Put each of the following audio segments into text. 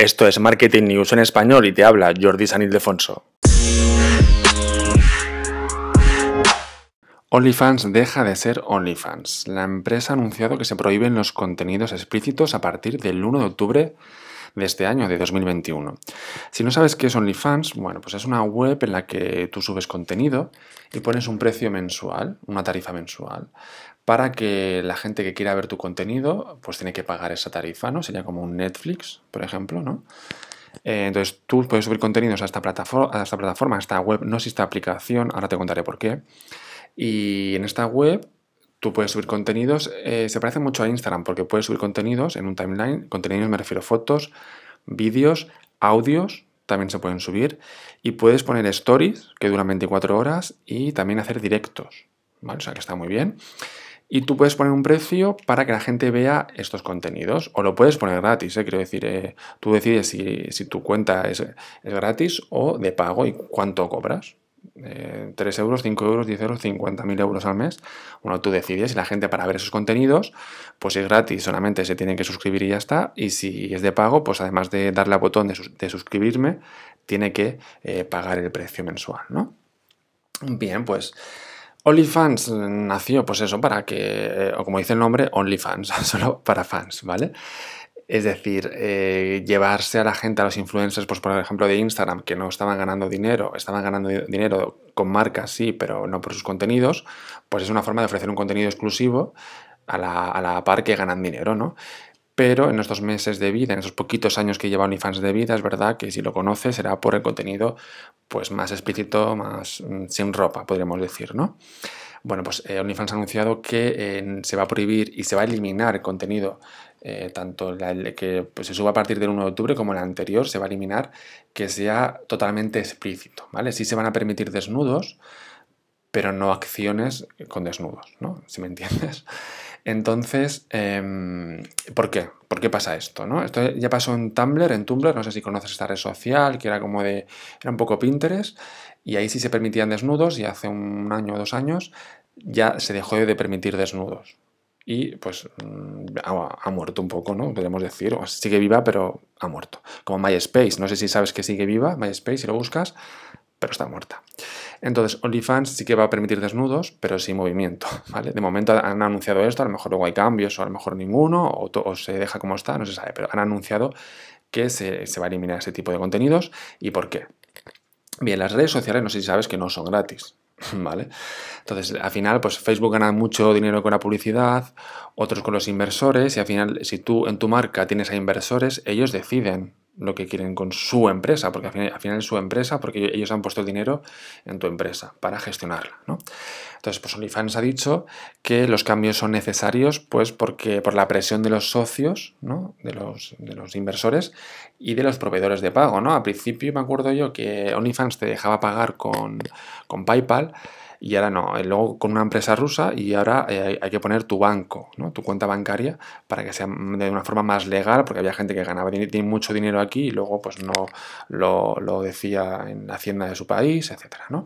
Esto es Marketing News en español y te habla Jordi San Ildefonso. OnlyFans deja de ser OnlyFans. La empresa ha anunciado que se prohíben los contenidos explícitos a partir del 1 de octubre de este año, de 2021. Si no sabes qué es OnlyFans, bueno, pues es una web en la que tú subes contenido y pones un precio mensual, una tarifa mensual, para que la gente que quiera ver tu contenido, pues tiene que pagar esa tarifa, ¿no? Sería como un Netflix, por ejemplo, ¿no? Eh, entonces tú puedes subir contenidos a esta, plataforma, a esta plataforma, a esta web, no existe aplicación, ahora te contaré por qué. Y en esta web tú puedes subir contenidos, eh, se parece mucho a Instagram porque puedes subir contenidos en un timeline, contenidos me refiero a fotos, vídeos, audios, también se pueden subir, y puedes poner stories que duran 24 horas y también hacer directos, ¿vale? O sea que está muy bien. Y tú puedes poner un precio para que la gente vea estos contenidos. O lo puedes poner gratis, ¿eh? quiero decir, eh, tú decides si, tu cuenta es, es, gratis o de pago y cuánto cobras. 3 eh, euros, 5 euros, 10 euros, 50.000 euros al mes. Bueno, tú decides y la gente para ver esos contenidos, pues es gratis, solamente se tiene que suscribir y ya está. Y si es de pago, pues además de darle al botón de, suscribirme, tiene que eh, pagar el precio mensual, ¿no? Bien, pues OnlyFans nació, pues eso, para que, eh, o como dice el nombre, OnlyFans, solo para fans, ¿vale? Es decir, eh, llevarse a la gente, a los influencers, pues por ejemplo de Instagram, que no estaban ganando dinero, estaban ganando dinero con marcas, sí, pero no por sus contenidos, pues es una forma de ofrecer un contenido exclusivo a la, a la par que ganan dinero, ¿no? Pero en estos meses de vida, en esos poquitos años que lleva OnlyFans de vida, es verdad que si lo conoces será por el contenido pues más explícito, más mm, sin ropa, podríamos decir, ¿no? Bueno, pues eh, OnlyFans ha anunciado que eh, se va a prohibir y se va a eliminar el contenido, eh, tanto el que pues, se suba a partir del 1 de octubre como el anterior, se va a eliminar que sea totalmente explícito, ¿vale? Sí se van a permitir desnudos, pero no acciones con desnudos, ¿no? Si me entiendes. Entonces, em, ¿por qué? ¿Por qué pasa esto? Esto ya pasó en Tumblr, en Tumblr, no sé si conoces esta red social, que era como de, era un poco Pinterest, y ahí sí se permitían desnudos y hace un año o dos años ya se dejó de permitir desnudos. Y pues mm, ha, muerto un poco, ¿no? Podemos decir, sigue viva, pero ha muerto. Como MySpace, no sé si sabes que sigue viva, MySpace, si lo buscas, pero está muerta. Entonces, OnlyFans sí que va a permitir desnudos, pero sin movimiento, ¿vale? De momento han anunciado esto, a lo mejor luego hay cambios, o a lo mejor ninguno, o, se deja como está, no se sabe, pero han anunciado que se va a eliminar ese tipo de contenidos. ¿Y por qué? Bien, las redes sociales no sé si sabes que no son gratis, ¿vale? Entonces, al final, pues Facebook gana mucho dinero con la publicidad, otros con los inversores, y al final, si tú en tu marca tienes a inversores, ellos deciden lo que quieren con su empresa, porque al final, es su empresa, porque ellos han puesto dinero en tu empresa para gestionarla. ¿no? Entonces, pues OnlyFans ha dicho que los cambios son necesarios pues porque por la presión de los socios, ¿no? de, los, de los inversores y de los proveedores de pago. ¿no? Al principio me acuerdo yo que OnlyFans te dejaba pagar con, con PayPal, y ahora no, eh, luego con una empresa rusa y ahora eh, hay que poner tu banco, ¿no? tu cuenta bancaria para que sea de una forma más legal, porque había gente que ganaba mucho dinero aquí y luego pues no lo, decía en la hacienda de su país, etcétera, ¿no?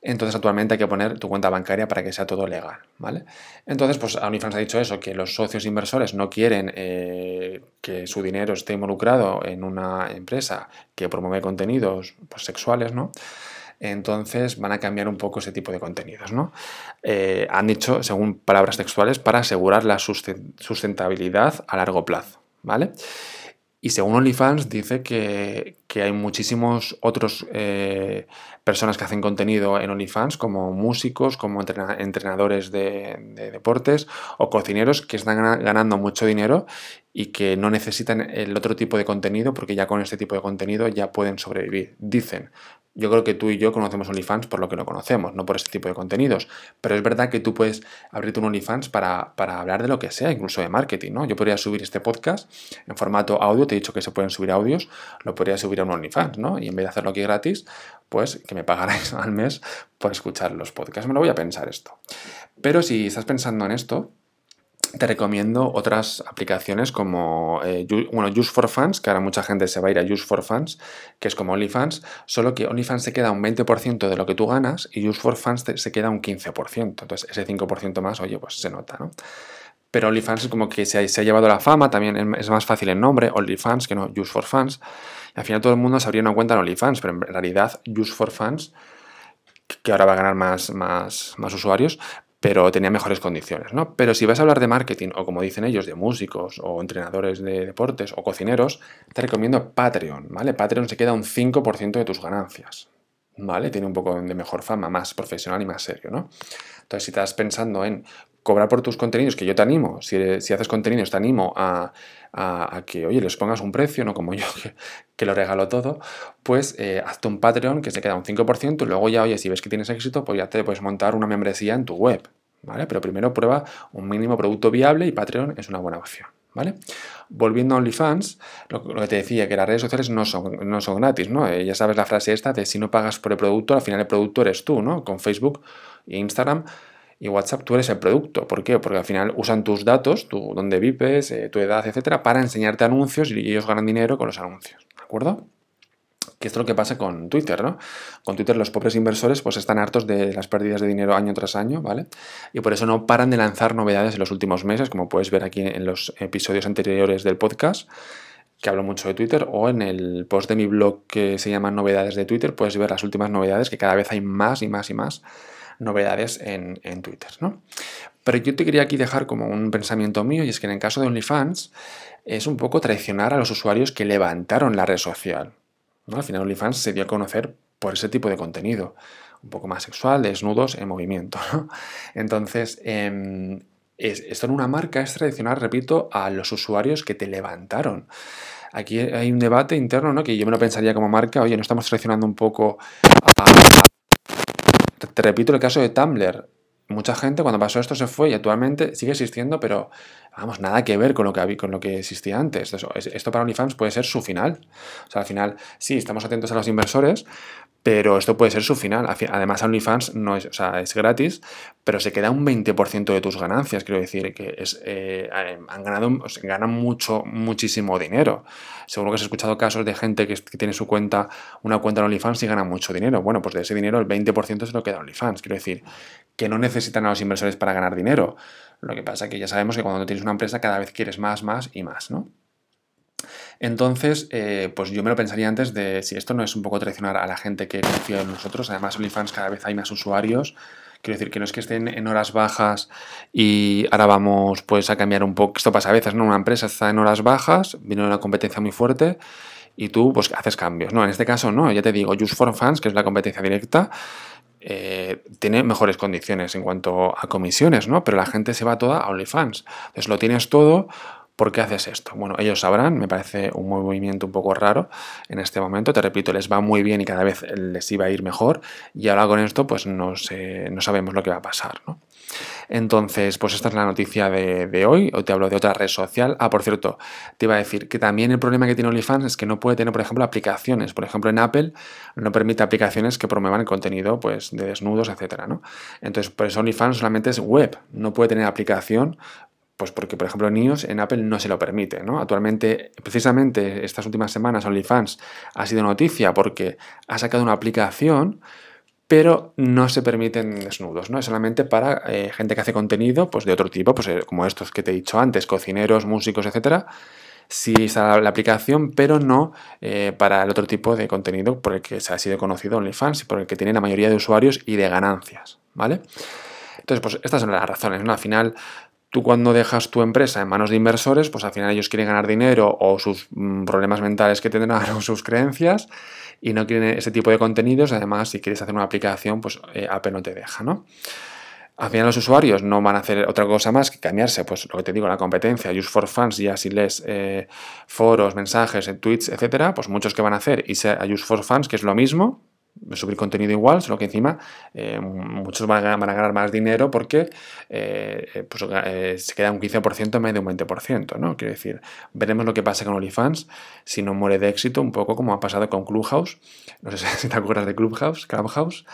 Entonces actualmente hay que poner tu cuenta bancaria para que sea todo legal, ¿vale? Entonces, pues OnlyFans ha dicho eso, que los socios inversores no quieren eh, que su dinero esté involucrado en una empresa que promueve contenidos pues, sexuales, ¿no? Entonces van a cambiar un poco ese tipo de contenidos. ¿no? Eh, han dicho, según palabras textuales, para asegurar la sustentabilidad a largo plazo. ¿vale? Y según OnlyFans dice que, hay muchísimos otros eh, personas que hacen contenido en OnlyFans, como músicos, como entrenadores de, deportes o cocineros que están ganando mucho dinero y que no necesitan el otro tipo de contenido porque ya con este tipo de contenido ya pueden sobrevivir. Dicen, yo creo que tú y yo conocemos OnlyFans por lo que lo conocemos, no por este tipo de contenidos. Pero es verdad que tú puedes abrirte un OnlyFans para, para, hablar de lo que sea, incluso de marketing, ¿no? Yo podría subir este podcast en formato audio, te he dicho que se pueden subir audios, lo podría subir a un OnlyFans, ¿no? Y en vez de hacerlo aquí gratis, pues que me pagarais al mes por escuchar los podcasts. Me lo voy a pensar esto. Pero si estás pensando en esto, te recomiendo otras aplicaciones como eh, bueno, Use for Fans, que ahora mucha gente se va a ir a Use for Fans, que es como OnlyFans, solo que OnlyFans se queda un 20% de lo que tú ganas y Use for Fans se queda un 15%. Entonces ese 5% más, oye, pues se nota, ¿no? pero OnlyFans es como que se ha, llevado la fama, también es más fácil el nombre, OnlyFans, que no Use for Fans. Y al final todo el mundo se abría una cuenta en OnlyFans, pero en realidad Use for Fans, que ahora va a ganar más, más, más usuarios, pero tenía mejores condiciones, ¿no? Pero si vas a hablar de marketing, o como dicen ellos, de músicos, o entrenadores de deportes, o cocineros, te recomiendo Patreon, ¿vale? Patreon se queda un 5% de tus ganancias, ¿vale? Tiene un poco de mejor fama, más profesional y más serio, ¿no? Entonces, si estás pensando en cobrar por tus contenidos, que yo te animo, si, haces contenidos, te animo a, que, oye, les pongas un precio, no como yo, que, lo regalo todo, pues eh, hazte un Patreon que se queda un 5% y luego ya, oye, si ves que tienes éxito, pues ya te puedes montar una membresía en tu web, ¿vale? Pero primero prueba un mínimo producto viable y Patreon es una buena opción. ¿Vale? Volviendo a OnlyFans, lo, que te decía, que las redes sociales no son, no son gratis, ¿no? Eh, ya sabes la frase esta de si no pagas por el producto, al final el producto eres tú, ¿no? Con Facebook e Instagram y WhatsApp tú eres el producto. ¿Por qué? Porque al final usan tus datos, tu, dónde vives, eh, tu edad, etcétera, para enseñarte anuncios y ellos ganan dinero con los anuncios. ¿De acuerdo? Que es lo que pasa con Twitter, ¿no? Con Twitter los pobres inversores pues están hartos de las pérdidas de dinero año tras año, ¿vale? Y por eso no paran de lanzar novedades en los últimos meses, como puedes ver aquí en los episodios anteriores del podcast, que hablo mucho de Twitter, o en el post de mi blog que se llama Novedades de Twitter, puedes ver las últimas novedades, que cada vez hay más y más y más novedades en, Twitter. ¿no? Pero yo te quería aquí dejar como un pensamiento mío y es que en el caso de OnlyFans es un poco traicionar a los usuarios que levantaron la red social. Al final OnlyFans se dio a conocer por ese tipo de contenido, un poco más sexual, desnudos en movimiento. Entonces, em, esto en una marca es traicionar, repito, a los usuarios que te levantaron. Aquí hay un debate interno, ¿no? Que yo me lo pensaría como marca, oye, no estamos traicionando un poco a, te repito el caso de Tumblr. Mucha gente cuando pasó esto se fue y actualmente sigue existiendo, pero vamos, nada que ver con lo que, con lo que existía antes. Esto para OnlyFans puede ser su final. O sea, al final, sí, estamos atentos a los inversores, pero esto puede ser su final. Además, OnlyFans no es, o sea, es gratis, pero se queda un 20% de tus ganancias. Quiero decir que eh, han ganado, ganan mucho, muchísimo dinero. Seguro que has escuchado casos de gente que, tiene su cuenta, una cuenta en OnlyFans y gana mucho dinero. Bueno, pues de ese dinero el 20% se lo queda OnlyFans. Quiero decir que no necesitan a los inversores para ganar dinero. Lo que pasa es que ya sabemos que cuando tienes una empresa cada vez quieres más, más y más, ¿no? Entonces, eh, pues yo me lo pensaría antes de si esto no es un poco traicionar a la gente que confía en nosotros. Además, OnlyFans cada vez hay más usuarios. Quiero decir que no es que estén en horas bajas y ahora vamos pues a cambiar un poco. Esto pasa a veces, ¿no? Una empresa está en horas bajas, viene una competencia muy fuerte y tú pues haces cambios. No, en este caso no, ya te digo, Use for Fans, que es la competencia directa, eh, tiene mejores condiciones en cuanto a comisiones, ¿no? Pero la gente se va toda a OnlyFans. Entonces lo tienes todo ¿Por qué haces esto? Bueno, ellos sabrán, me parece un movimiento un poco raro en este momento, te repito, les va muy bien y cada vez les iba a ir mejor y ahora con esto pues no, no sabemos lo que va a pasar, ¿no? Entonces, pues esta es la noticia de, hoy. Hoy te hablo de otra red social. Ah, por cierto, te iba a decir que también el problema que tiene OnlyFans es que no puede tener, por ejemplo, aplicaciones. Por ejemplo, en Apple no permite aplicaciones que promuevan el contenido pues, de desnudos, etcétera, ¿no? Entonces, por eso OnlyFans solamente es web. No puede tener aplicación pues porque, por ejemplo, en iOS en Apple no se lo permite. ¿no? Actualmente, precisamente estas últimas semanas, OnlyFans ha sido noticia porque ha sacado una aplicación, pero no se permiten desnudos, ¿no? Es solamente para eh, gente que hace contenido pues, de otro tipo, pues, eh, como estos que te he dicho antes, cocineros, músicos, etcétera. Sí está la aplicación, pero no eh, para el otro tipo de contenido por el que se ha sido conocido OnlyFans y por el que tiene la mayoría de usuarios y de ganancias, ¿vale? Entonces, pues estas son las razones, ¿no? Al final, tú cuando dejas tu empresa en manos de inversores, pues al final ellos quieren ganar dinero o sus mm, problemas mentales que tendrán o sus creencias y no quieren ese tipo de contenidos. Además, si quieres hacer una aplicación, pues eh, Apple no te deja, ¿no? Al final los usuarios no van a hacer otra cosa más que cambiarse, pues lo que te digo, la competencia, Use for Fans, ya si lees eh, foros, mensajes, tweets, etcétera, pues muchos que van a hacer y a Use for Fans, que es lo mismo, subir contenido igual, solo que encima eh, muchos van a, ganar más dinero porque eh, pues, eh, se queda un 15% en vez de un 20%, ¿no? Quiero decir, veremos lo que pasa con OnlyFans si no muere de éxito, un poco como ha pasado con Clubhouse. No sé si te acuerdas de Clubhouse, Clubhouse.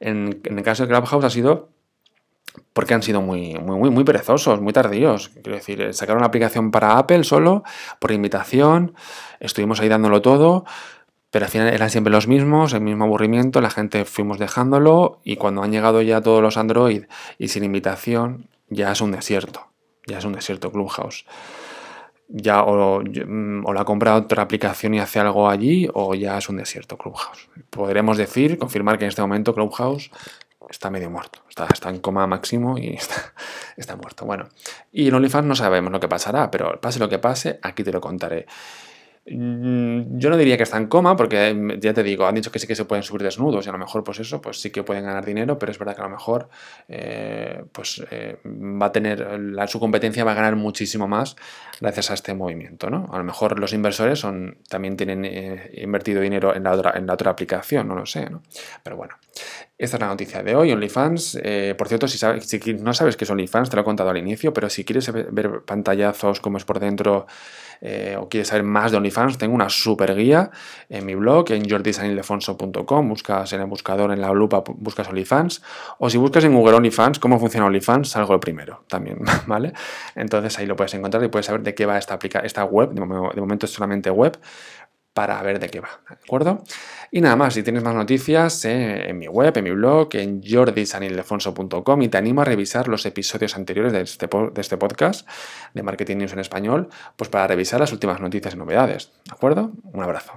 En, el caso de Clubhouse ha sido porque han sido muy, muy, muy, muy perezosos, muy tardíos. Quiero decir, sacaron una aplicación para Apple solo, por invitación, estuvimos ahí dándolo todo, pero al final eran siempre los mismos, el mismo aburrimiento, la gente fuimos dejándolo y cuando han llegado ya todos los Android y sin invitación, ya es un desierto. ya es un desierto Clubhouse. Ya o, o la compra otra aplicación y hace algo allí, o ya es un desierto Clubhouse. Podremos decir, confirmar que en este momento Clubhouse está medio muerto, está, está en coma máximo y está, está, muerto. Bueno, y en OnlyFans no sabemos lo que pasará, pero pase lo que pase, aquí te lo contaré. Mm, yo no diría que está en coma, porque mm, ya te digo, han dicho que sí que se pueden subir desnudos y a lo mejor, pues eso, pues sí que pueden ganar dinero, pero es verdad que a lo mejor, eh, pues eh, va a tener, su competencia va a ganar muchísimo más gracias a este movimiento, ¿no? A lo mejor los inversores son, también tienen eh, invertido dinero en la, otra, en la otra aplicación, no lo sé, ¿no? Pero bueno, esta es la noticia de hoy, OnlyFans. por cierto, si, no sabes qué es OnlyFans, te lo he contado al inicio, pero si quieres ver pantallazos, cómo es por dentro, eh, o quieres saber más de OnlyFans, tengo una super guía en mi blog, en jordisanildefonso.com, buscas en el buscador, en la lupa, buscas OnlyFans, o si buscas en Google OnlyFans, cómo funciona OnlyFans, salgo lo primero también, ¿vale? Entonces ahí lo puedes encontrar y puedes saber de qué va esta, esta web, de momento es solamente web, para ver de qué va, ¿de acuerdo? Y nada más, si tienes más noticias eh, en mi web, en mi blog, en jordisanildefonso.com y te animo a revisar los episodios anteriores de este, de este podcast de Marketing News en Español, pues para revisar las últimas noticias y novedades, ¿de acuerdo? Un abrazo.